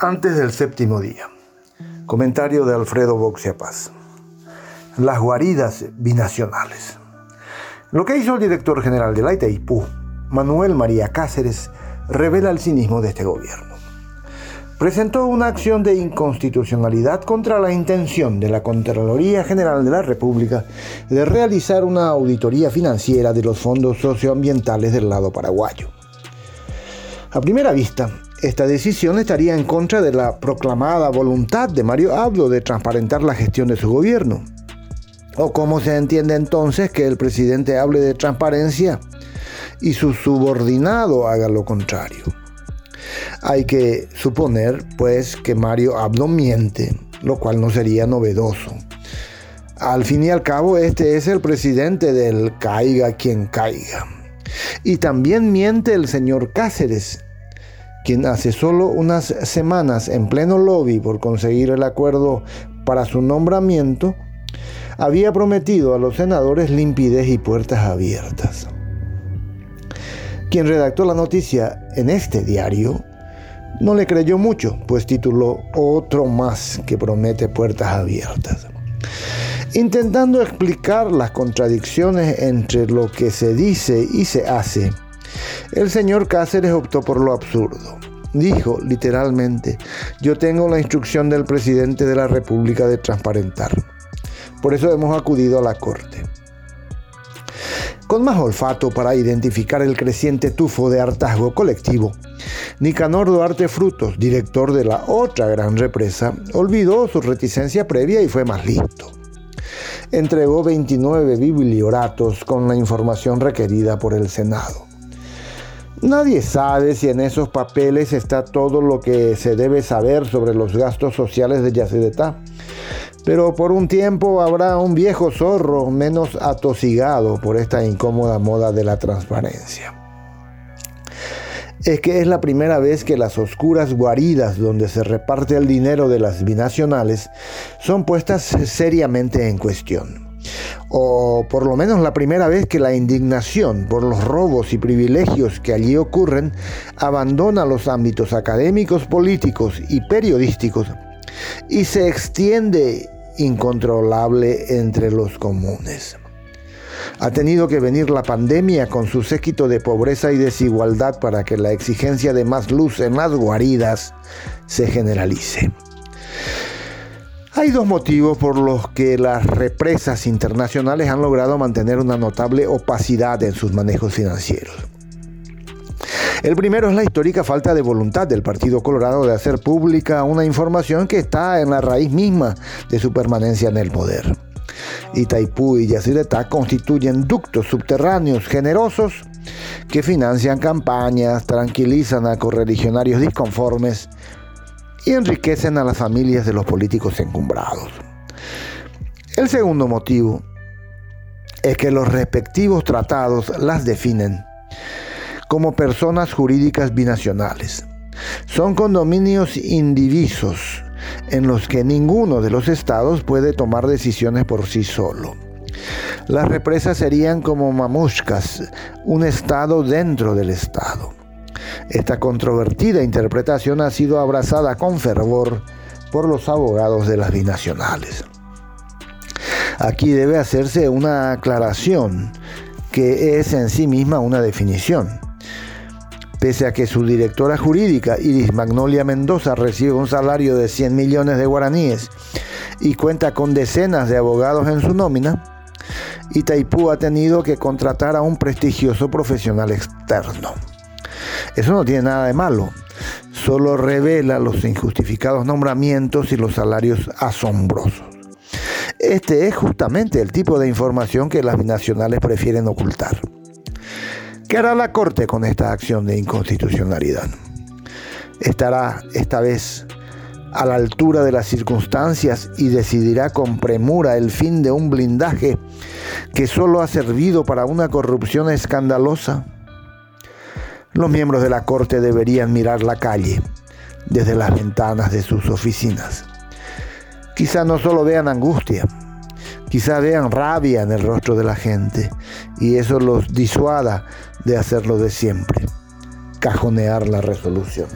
Antes del séptimo día. Comentario de Alfredo Boxia Paz. Las guaridas binacionales. Lo que hizo el director general de la Itaipú, Manuel María Cáceres, revela el cinismo de este gobierno. Presentó una acción de inconstitucionalidad contra la intención de la Contraloría General de la República de realizar una auditoría financiera de los fondos socioambientales del lado paraguayo. A primera vista, esta decisión estaría en contra de la proclamada voluntad de Mario Abdo de transparentar la gestión de su gobierno. ¿O cómo se entiende entonces que el presidente hable de transparencia y su subordinado haga lo contrario? Hay que suponer, pues, que Mario Abdo miente, lo cual no sería novedoso. Al fin y al cabo, este es el presidente del caiga quien caiga. Y también miente el señor Cáceres, quien hace solo unas semanas en pleno lobby por conseguir el acuerdo para su nombramiento, había prometido a los senadores limpidez y puertas abiertas. Quien redactó la noticia en este diario no le creyó mucho, pues tituló Otro más que promete puertas abiertas. Intentando explicar las contradicciones entre lo que se dice y se hace, el señor Cáceres optó por lo absurdo. Dijo literalmente, yo tengo la instrucción del presidente de la República de transparentar. Por eso hemos acudido a la Corte. Con más olfato para identificar el creciente tufo de hartazgo colectivo, Nicanor Duarte Frutos, director de la otra gran represa, olvidó su reticencia previa y fue más listo. Entregó 29 biblioratos con la información requerida por el Senado. Nadie sabe si en esos papeles está todo lo que se debe saber sobre los gastos sociales de Yacyretá, pero por un tiempo habrá un viejo zorro menos atosigado por esta incómoda moda de la transparencia. Es que es la primera vez que las oscuras guaridas donde se reparte el dinero de las binacionales son puestas seriamente en cuestión o por lo menos la primera vez que la indignación por los robos y privilegios que allí ocurren abandona los ámbitos académicos, políticos y periodísticos y se extiende incontrolable entre los comunes. Ha tenido que venir la pandemia con su séquito de pobreza y desigualdad para que la exigencia de más luz en las guaridas se generalice. Hay dos motivos por los que las represas internacionales han logrado mantener una notable opacidad en sus manejos financieros. El primero es la histórica falta de voluntad del Partido Colorado de hacer pública una información que está en la raíz misma de su permanencia en el poder. Itaipú y Yacyretá constituyen ductos subterráneos generosos que financian campañas, tranquilizan a correligionarios disconformes, y enriquecen a las familias de los políticos encumbrados. El segundo motivo es que los respectivos tratados las definen como personas jurídicas binacionales. Son condominios indivisos en los que ninguno de los estados puede tomar decisiones por sí solo. Las represas serían como mamushkas, un estado dentro del estado. Esta controvertida interpretación ha sido abrazada con fervor por los abogados de las binacionales. Aquí debe hacerse una aclaración que es en sí misma una definición. Pese a que su directora jurídica, Iris Magnolia Mendoza, recibe un salario de 100 millones de guaraníes y cuenta con decenas de abogados en su nómina, Itaipú ha tenido que contratar a un prestigioso profesional externo. Eso no tiene nada de malo, solo revela los injustificados nombramientos y los salarios asombrosos. Este es justamente el tipo de información que las binacionales prefieren ocultar. ¿Qué hará la Corte con esta acción de inconstitucionalidad? ¿Estará esta vez a la altura de las circunstancias y decidirá con premura el fin de un blindaje que solo ha servido para una corrupción escandalosa? Los miembros de la Corte deberían mirar la calle desde las ventanas de sus oficinas. Quizá no solo vean angustia, quizá vean rabia en el rostro de la gente y eso los disuada de hacerlo de siempre, cajonear la resolución.